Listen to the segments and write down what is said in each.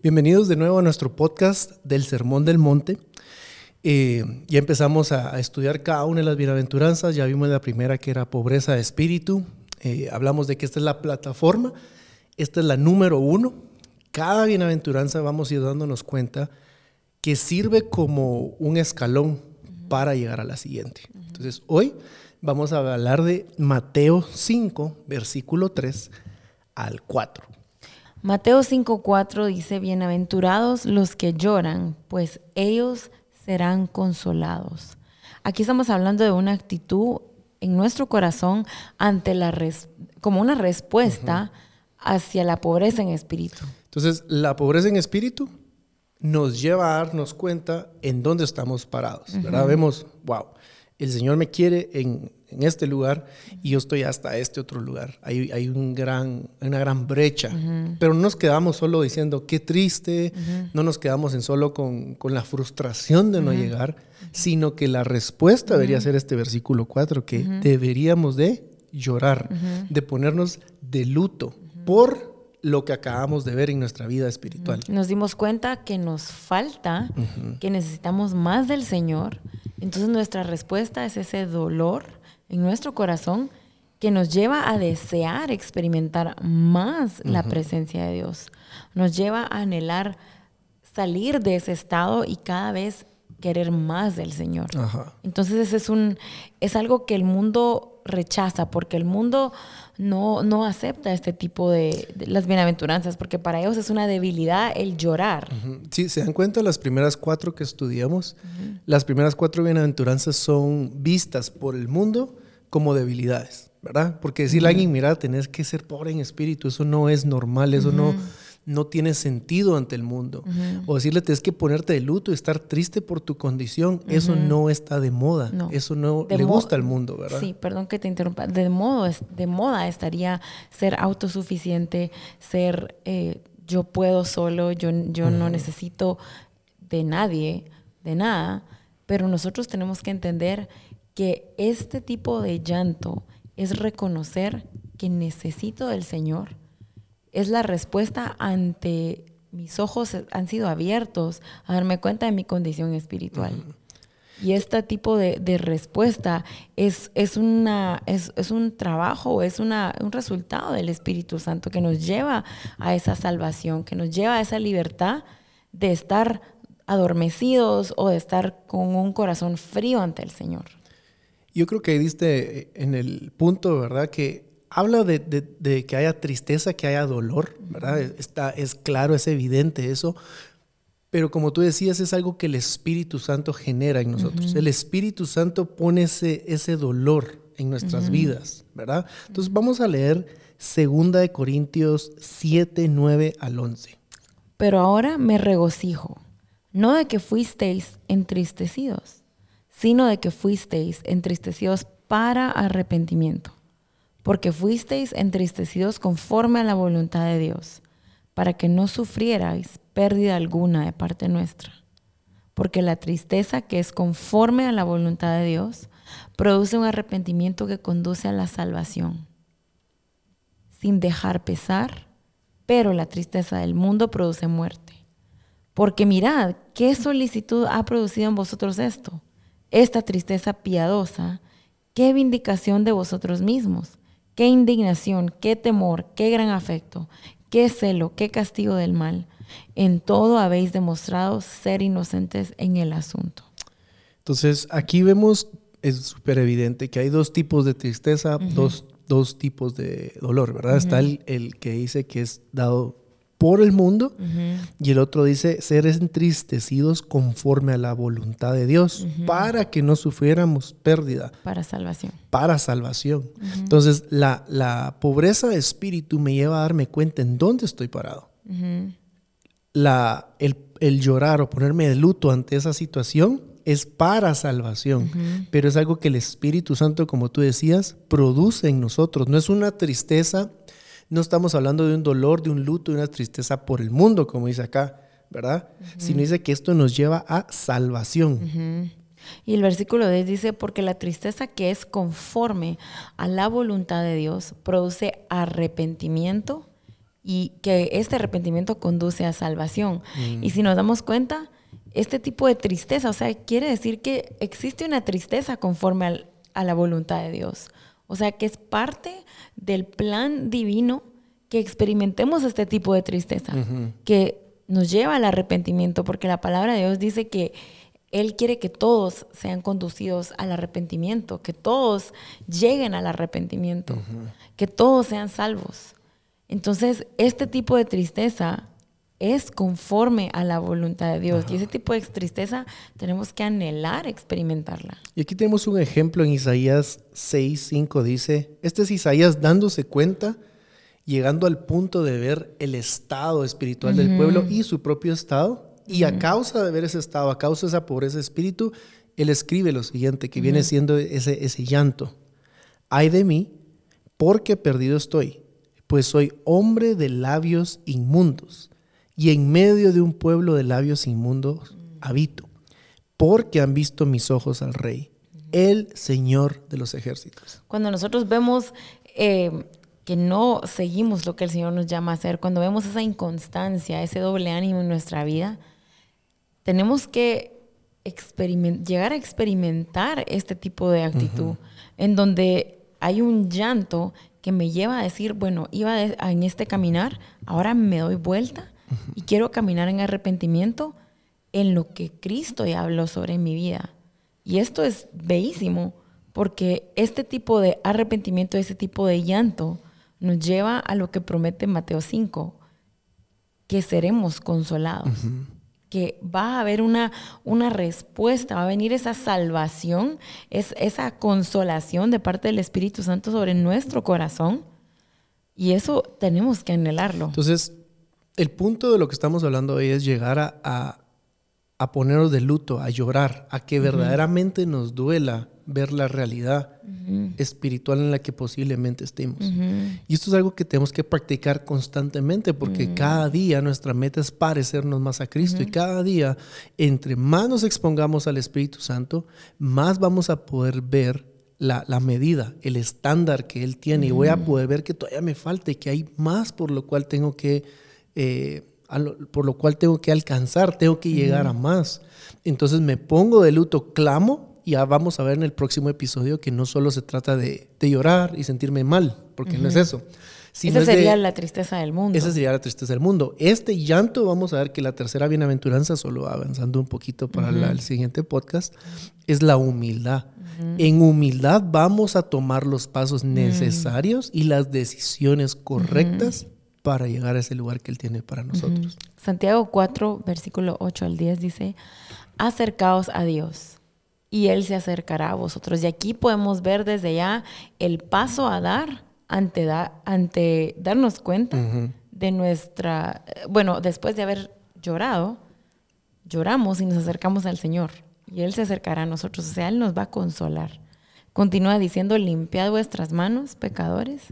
Bienvenidos de nuevo a nuestro podcast del Sermón del Monte. Eh, ya empezamos a, estudiar cada una de las bienaventuranzas. Ya vimos la primera que era pobreza de espíritu. Eh, hablamos de que esta es la plataforma. Esta es la número uno. Cada bienaventuranza vamos a ir dándonos cuenta que sirve como un escalón para llegar a la siguiente. Entonces, hoy vamos a hablar de Mateo 5, versículo 3 al 4. Mateo 5:4 dice, bienaventurados los que lloran, pues ellos serán consolados. Aquí estamos hablando de una actitud en nuestro corazón ante la como una respuesta hacia la pobreza en espíritu. Entonces, la pobreza en espíritu nos lleva a darnos cuenta en dónde estamos parados, ¿verdad? Vemos, wow, el Señor me quiere en, este lugar y yo estoy hasta este otro lugar. Hay, hay un gran, una gran brecha, pero no nos quedamos solo diciendo qué triste, no nos quedamos en solo con, la frustración de no llegar, sino que la respuesta debería ser este versículo 4, que deberíamos de llorar, de ponernos de luto por lo que acabamos de ver en nuestra vida espiritual. Nos dimos cuenta que nos falta, que necesitamos más del Señor. Entonces nuestra respuesta es ese dolor en nuestro corazón que nos lleva a desear experimentar más la presencia de Dios. Nos lleva a anhelar salir de ese estado y cada vez querer más del Señor. Entonces es un es algo que el mundo rechaza porque el mundo no, no acepta este tipo de, las bienaventuranzas, porque para ellos es una debilidad el llorar. Sí, se dan cuenta las primeras cuatro que estudiamos, las primeras cuatro bienaventuranzas son vistas por el mundo como debilidades, ¿verdad? Porque decirle a alguien, mira, tenés que ser pobre en espíritu, eso no es normal, eso no no tiene sentido ante el mundo. O decirle, tienes que ponerte de luto y estar triste por tu condición. Eso no está de moda. Eso no le gusta al mundo, ¿verdad? Sí, perdón que te interrumpa. De, modo, de moda estaría ser autosuficiente, ser eh, yo puedo solo, yo, yo no necesito de nadie, de nada. Pero nosotros tenemos que entender que este tipo de llanto es reconocer que necesito del Señor es la respuesta ante mis ojos han sido abiertos a darme cuenta de mi condición espiritual. Y este tipo de, respuesta es, es, una, es, un trabajo, es una, un resultado del Espíritu Santo que nos lleva a esa salvación, que nos lleva a esa libertad de estar adormecidos o de estar con un corazón frío ante el Señor. Yo creo que diste en el punto, ¿verdad? Que habla de, que haya tristeza, que haya dolor, ¿verdad? Está, es claro, es evidente eso. Pero como tú decías, es algo que el Espíritu Santo genera en nosotros. El Espíritu Santo pone ese, ese dolor en nuestras vidas, ¿verdad? Entonces vamos a leer 2 de Corintios 7, 9 al 11. Pero ahora me regocijo, no de que fuisteis entristecidos, sino de que fuisteis entristecidos para arrepentimiento porque fuisteis entristecidos conforme a la voluntad de Dios, para que no sufrierais pérdida alguna de parte nuestra. Porque la tristeza que es conforme a la voluntad de Dios produce un arrepentimiento que conduce a la salvación, sin dejar pesar, pero la tristeza del mundo produce muerte. Porque mirad, ¿qué solicitud ha producido en vosotros esto? Esta tristeza piadosa, ¿qué vindicación de vosotros mismos? Qué indignación, qué temor, qué gran afecto, qué celo, qué castigo del mal. En todo habéis demostrado ser inocentes en el asunto. Entonces, aquí vemos, es súper evidente que hay dos tipos de tristeza, dos, tipos de dolor, ¿verdad? Está el, el, que dice que es dado por el mundo y el otro dice ser entristecidos conforme a la voluntad de Dios para que no sufriéramos pérdida. Para salvación. Para salvación. Entonces la, la, pobreza de espíritu me lleva a darme cuenta en dónde estoy parado. la, el, el, llorar o ponerme de luto ante esa situación es para salvación, pero es algo que el Espíritu Santo, como tú decías, produce en nosotros. No es una tristeza no estamos hablando de un dolor, de un luto, de una tristeza por el mundo, como dice acá, ¿verdad? Sino dice que esto nos lleva a salvación. Y el versículo 10 dice, porque la tristeza que es conforme a la voluntad de Dios produce arrepentimiento y que este arrepentimiento conduce a salvación. Y si nos damos cuenta, este tipo de tristeza, o sea, quiere decir que existe una tristeza conforme a la voluntad de Dios. O sea, que es parte del plan divino que experimentemos este tipo de tristeza, que nos lleva al arrepentimiento, porque la palabra de Dios dice que Él quiere que todos sean conducidos al arrepentimiento, que todos lleguen al arrepentimiento, que todos sean salvos. Entonces, este tipo de tristeza es conforme a la voluntad de Dios. Y ese tipo de tristeza tenemos que anhelar experimentarla. Y aquí tenemos un ejemplo en Isaías 6, 5, dice, este es Isaías dándose cuenta, llegando al punto de ver el estado espiritual del pueblo y su propio estado. Y a causa de ver ese estado, a causa de esa pobreza de espíritu, él escribe lo siguiente, que viene siendo ese, ese llanto. Ay de mí, porque perdido estoy, pues soy hombre de labios inmundos y en medio de un pueblo de labios inmundos habito, porque han visto mis ojos al Rey, el Señor de los ejércitos. Cuando nosotros vemos eh, que no seguimos lo que el Señor nos llama a hacer, cuando vemos esa inconstancia, ese doble ánimo en nuestra vida, tenemos que llegar a experimentar este tipo de actitud, en donde hay un llanto que me lleva a decir, bueno, iba en este caminar, ahora me doy vuelta y quiero caminar en arrepentimiento en lo que Cristo ya habló sobre mi vida. Y esto es bellísimo, porque este tipo de arrepentimiento, este tipo de llanto, nos lleva a lo que promete Mateo 5, que seremos consolados, que va a haber una, una respuesta, va a venir esa salvación, es, esa consolación de parte del Espíritu Santo sobre nuestro corazón. Y eso tenemos que anhelarlo. Entonces, el punto de lo que estamos hablando hoy es llegar a, a, ponernos de luto, a llorar, a que verdaderamente nos duela ver la realidad espiritual en la que posiblemente estemos. Y esto es algo que tenemos que practicar constantemente porque cada día nuestra meta es parecernos más a Cristo y cada día, entre más nos expongamos al Espíritu Santo, más vamos a poder ver la, la, medida, el estándar que Él tiene. Y voy a poder ver que todavía me falta y que hay más por lo cual tengo que eh, por lo cual tengo que alcanzar, tengo que llegar a más. Entonces me pongo de luto, clamo, y ya vamos a ver en el próximo episodio que no solo se trata de, llorar y sentirme mal, porque no es eso. esa sería la tristeza del mundo. Esa sería la tristeza del mundo. Este llanto, vamos a ver que la tercera bienaventuranza, solo avanzando un poquito para el siguiente podcast, es la humildad. En humildad vamos a tomar los pasos necesarios y las decisiones correctas para llegar a ese lugar que Él tiene para nosotros. Santiago 4, versículo 8 al 10 dice, acercaos a Dios y Él se acercará a vosotros. Y aquí podemos ver desde ya el paso a dar ante, ante darnos cuenta de nuestra, bueno, después de haber llorado, lloramos y nos acercamos al Señor y Él se acercará a nosotros, o sea, Él nos va a consolar. Continúa diciendo, limpiad vuestras manos, pecadores,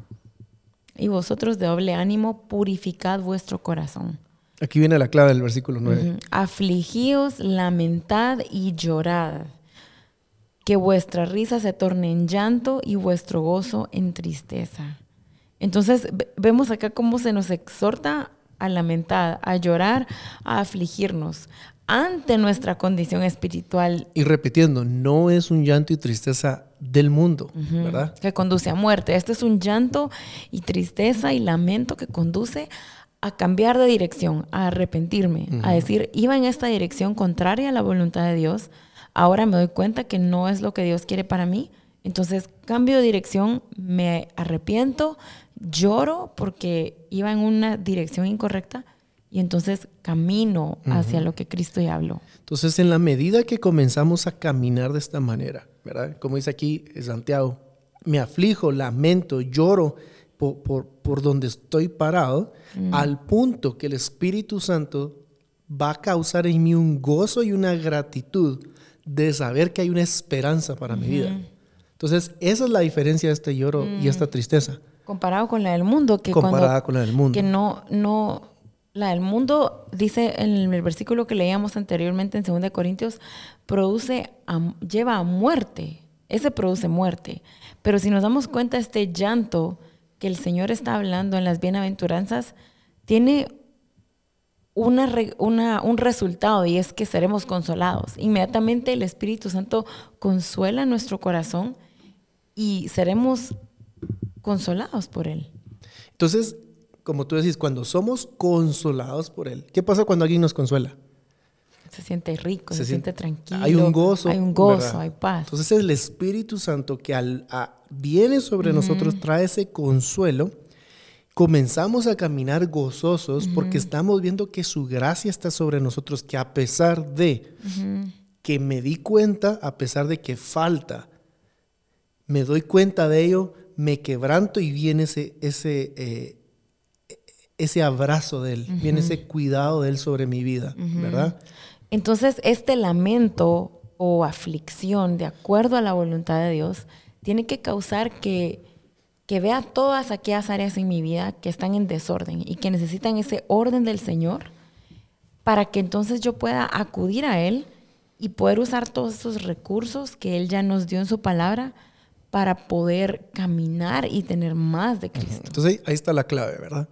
y vosotros de doble ánimo, purificad vuestro corazón. Aquí viene la clave del versículo 9. Afligíos, lamentad y llorad. Que vuestra risa se torne en llanto y vuestro gozo en tristeza. Entonces vemos acá cómo se nos exhorta a lamentar, a llorar, a afligirnos ante nuestra condición espiritual. Y repitiendo, no es un llanto y tristeza del mundo, ¿verdad? Que conduce a muerte. Este es un llanto y tristeza y lamento que conduce a cambiar de dirección, a arrepentirme, a decir, iba en esta dirección contraria a la voluntad de Dios, ahora me doy cuenta que no es lo que Dios quiere para mí, entonces cambio de dirección, me arrepiento, lloro porque iba en una dirección incorrecta y entonces camino hacia lo que Cristo ya habló. Entonces, en la medida que comenzamos a caminar de esta manera, ¿verdad? Como dice aquí Santiago, me aflijo, lamento, lloro por, por, donde estoy parado, mm. al punto que el Espíritu Santo va a causar en mí un gozo y una gratitud de saber que hay una esperanza para mi vida. Entonces, esa es la diferencia de este lloro y mm. esta tristeza. Comparado con la del mundo, que Comparada con la del mundo. Que no, no, la del mundo, dice en el versículo que leíamos anteriormente en 2 Corintios, produce, lleva a muerte. Ese produce muerte. Pero si nos damos cuenta, este llanto que el Señor está hablando en las bienaventuranzas, tiene una, una, un resultado y es que seremos consolados. Inmediatamente el Espíritu Santo consuela nuestro corazón y seremos consolados por Él. Entonces, como tú decís, cuando somos consolados por Él, ¿qué pasa cuando alguien nos consuela? Se siente rico, se, siente, tranquilo. Hay un gozo. Hay un gozo, hay paz. Entonces es el Espíritu Santo que al, viene sobre nosotros, trae ese consuelo comenzamos a caminar gozosos porque estamos viendo que su gracia está sobre nosotros, que a pesar de que me di cuenta, a pesar de que falta, me doy cuenta de ello, me quebranto y viene ese, ese, eh, ese abrazo de Él, viene ese cuidado de Él sobre mi vida, ¿verdad? Entonces, este lamento o aflicción, de acuerdo a la voluntad de Dios, tiene que causar que que vea todas aquellas áreas en mi vida que están en desorden y que necesitan ese orden del Señor para que entonces yo pueda acudir a Él y poder usar todos esos recursos que Él ya nos dio en su palabra para poder caminar y tener más de Cristo. Entonces ahí está la clave, ¿verdad?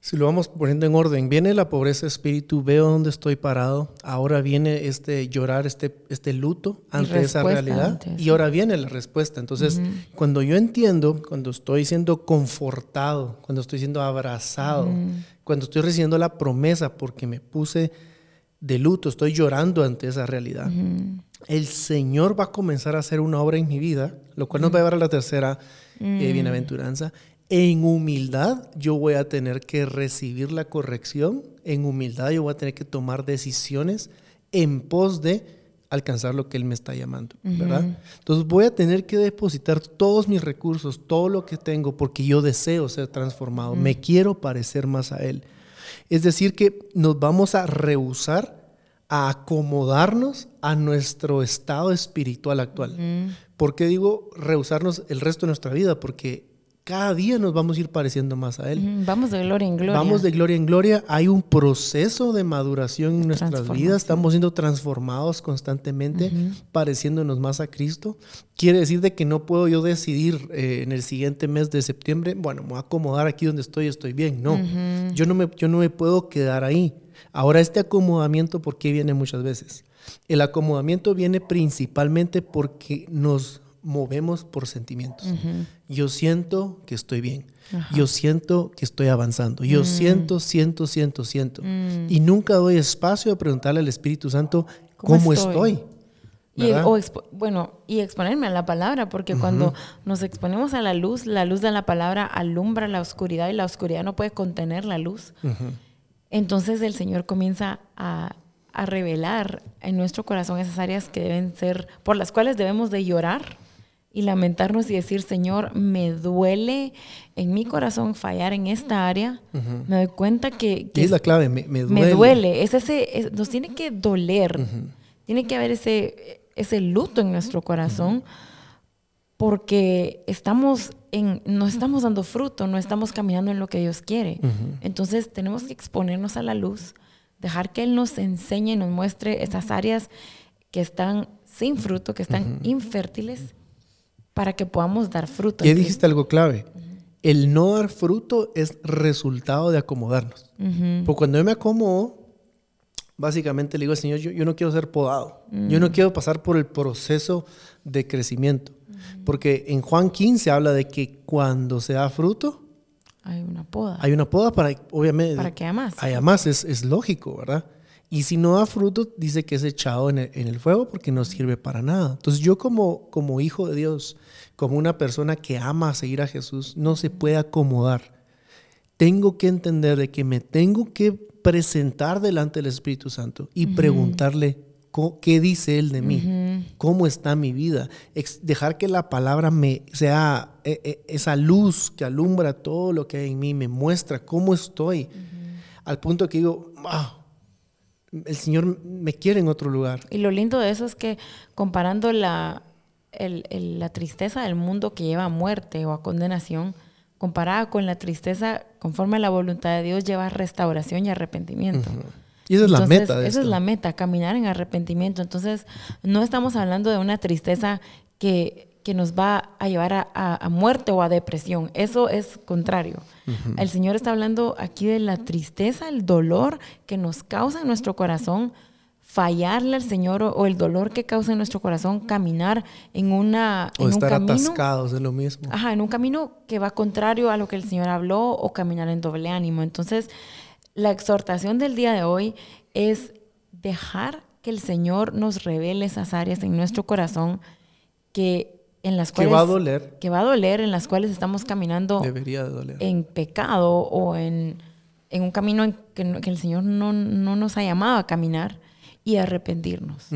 Si lo vamos poniendo en orden, viene la pobreza de espíritu, veo dónde estoy parado, ahora viene este llorar, este, este luto ante esa realidad y ahora viene la respuesta. Entonces, cuando yo entiendo, cuando estoy siendo confortado, cuando estoy siendo abrazado, cuando estoy recibiendo la promesa porque me puse de luto, estoy llorando ante esa realidad, el Señor va a comenzar a hacer una obra en mi vida, lo cual nos va a llevar a la tercera eh, bienaventuranza en humildad yo voy a tener que recibir la corrección, en humildad yo voy a tener que tomar decisiones en pos de alcanzar lo que Él me está llamando, ¿verdad? Entonces voy a tener que depositar todos mis recursos, todo lo que tengo, porque yo deseo ser transformado, me quiero parecer más a Él. Es decir, que nos vamos a rehusar a acomodarnos a nuestro estado espiritual actual. ¿Por qué digo rehusarnos el resto de nuestra vida? Porque cada día nos vamos a ir pareciendo más a Él. Vamos de gloria en gloria. Vamos de gloria en gloria. Hay un proceso de maduración en nuestras vidas. Estamos siendo transformados constantemente, pareciéndonos más a Cristo. Quiere decir de que no puedo yo decidir eh, en el siguiente mes de septiembre, bueno, me voy a acomodar aquí donde estoy, estoy bien. No, yo, no me, yo no me puedo quedar ahí. Ahora, este acomodamiento, ¿por qué viene muchas veces? El acomodamiento viene principalmente porque nos movemos por sentimientos. Yo siento que estoy bien. Yo siento que estoy avanzando. Yo mm. siento, siento, siento, siento. Mm. Y nunca doy espacio a preguntarle al Espíritu Santo cómo, estoy. y, bueno, y exponerme a la palabra, porque cuando nos exponemos a la luz, la luz de la palabra alumbra la oscuridad y la oscuridad no puede contener la luz. Entonces el Señor comienza a, a revelar en nuestro corazón esas áreas que deben ser, por las cuales debemos de llorar y lamentarnos y decir, Señor, me duele en mi corazón fallar en esta área. Me doy cuenta que... es la clave? Me, duele. Me duele. Es ese, nos tiene que doler. Tiene que haber ese, ese luto en nuestro corazón porque estamos en, no estamos dando fruto, no estamos caminando en lo que Dios quiere. Entonces tenemos que exponernos a la luz, dejar que Él nos enseñe y nos muestre esas áreas que están sin fruto, que están infértiles para que podamos dar fruto. Ya dijiste algo clave. El no dar fruto es resultado de acomodarnos. Porque cuando yo me acomodo, básicamente le digo al Señor, yo, no quiero ser podado. Yo no quiero pasar por el proceso de crecimiento. Porque en Juan 15 habla de que cuando se da fruto, hay una poda. Hay una poda para, obviamente, para que haya más. Haya más, es, es lógico, ¿verdad? Y si no da fruto, dice que es echado en el, fuego porque no sirve para nada. Entonces yo como, como hijo de Dios, como una persona que ama seguir a Jesús, no se puede acomodar. Tengo que entender de que me tengo que presentar delante del Espíritu Santo y preguntarle qué dice Él de mí, cómo está mi vida. dejar que la palabra me sea e, e, esa luz que alumbra todo lo que hay en mí, me muestra cómo estoy. Al punto que digo, wow, el Señor me quiere en otro lugar. Y lo lindo de eso es que comparando la, la tristeza del mundo que lleva a muerte o a condenación, comparada con la tristeza conforme a la voluntad de Dios, lleva a restauración y arrepentimiento. Y esa es la meta. esa es la meta, caminar en arrepentimiento. Entonces, no estamos hablando de una tristeza que, que nos va a llevar a, a, muerte o a depresión. Eso es contrario. El Señor está hablando aquí de la tristeza, el dolor que nos causa en nuestro corazón fallarle al Señor o, el dolor que causa en nuestro corazón caminar en una o estar atascados de lo mismo. Ajá, en un camino que va contrario a lo que el Señor habló o caminar en doble ánimo. Entonces, la exhortación del día de hoy es dejar que el Señor nos revele esas áreas en nuestro corazón que en las cuales que va a doler. que va a doler en las cuales estamos caminando debería de doler. en pecado o en, en un camino en que, que, el Señor no, no, nos ha llamado a caminar y arrepentirnos.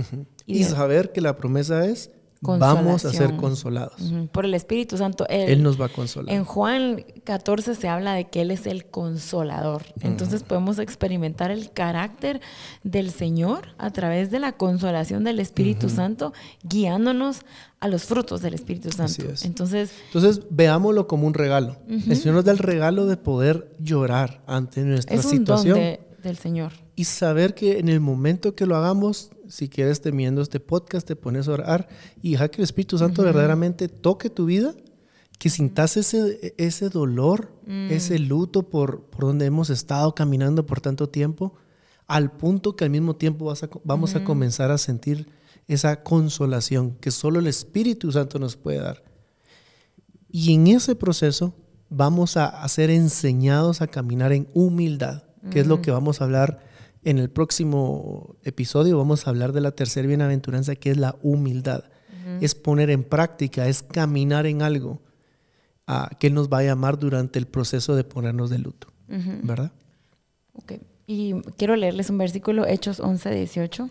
Y, saber que la promesa es vamos a ser consolados. Por el Espíritu Santo. Él, nos va a consolar. En Juan 14 se habla de que Él es el consolador. Entonces podemos experimentar el carácter del Señor a través de la consolación del Espíritu Santo, guiándonos a los frutos del Espíritu Santo. Entonces, Entonces, veámoslo como un regalo. El Señor nos da el regalo de poder llorar ante nuestra es un situación. Don del Señor. Y saber que en el momento que lo hagamos, si quieres temiendo este podcast, te pones a orar y deja que el Espíritu Santo verdaderamente toque tu vida, que sintas ese, ese dolor, mm. ese luto por, por donde hemos estado caminando por tanto tiempo, al punto que al mismo tiempo vas a, vamos a comenzar a sentir esa consolación que solo el Espíritu Santo nos puede dar. Y en ese proceso vamos a, ser enseñados a caminar en humildad, que es lo que vamos a hablar en el próximo episodio vamos a hablar de la tercera bienaventuranza, que es la humildad. Es poner en práctica, es caminar en algo uh, que Él nos va a llamar durante el proceso de ponernos de luto. ¿Verdad? Ok. Y quiero leerles un versículo, Hechos 11, 18.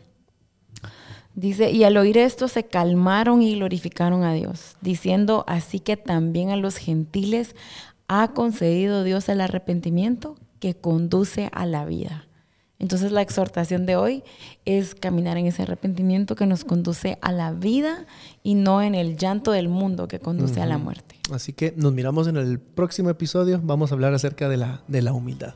Dice, y al oír esto se calmaron y glorificaron a Dios, diciendo, así que también a los gentiles ha concedido Dios el arrepentimiento que conduce a la vida. Entonces la exhortación de hoy es caminar en ese arrepentimiento que nos conduce a la vida y no en el llanto del mundo que conduce a la muerte. Así que nos miramos en el próximo episodio. Vamos a hablar acerca de la, de la humildad.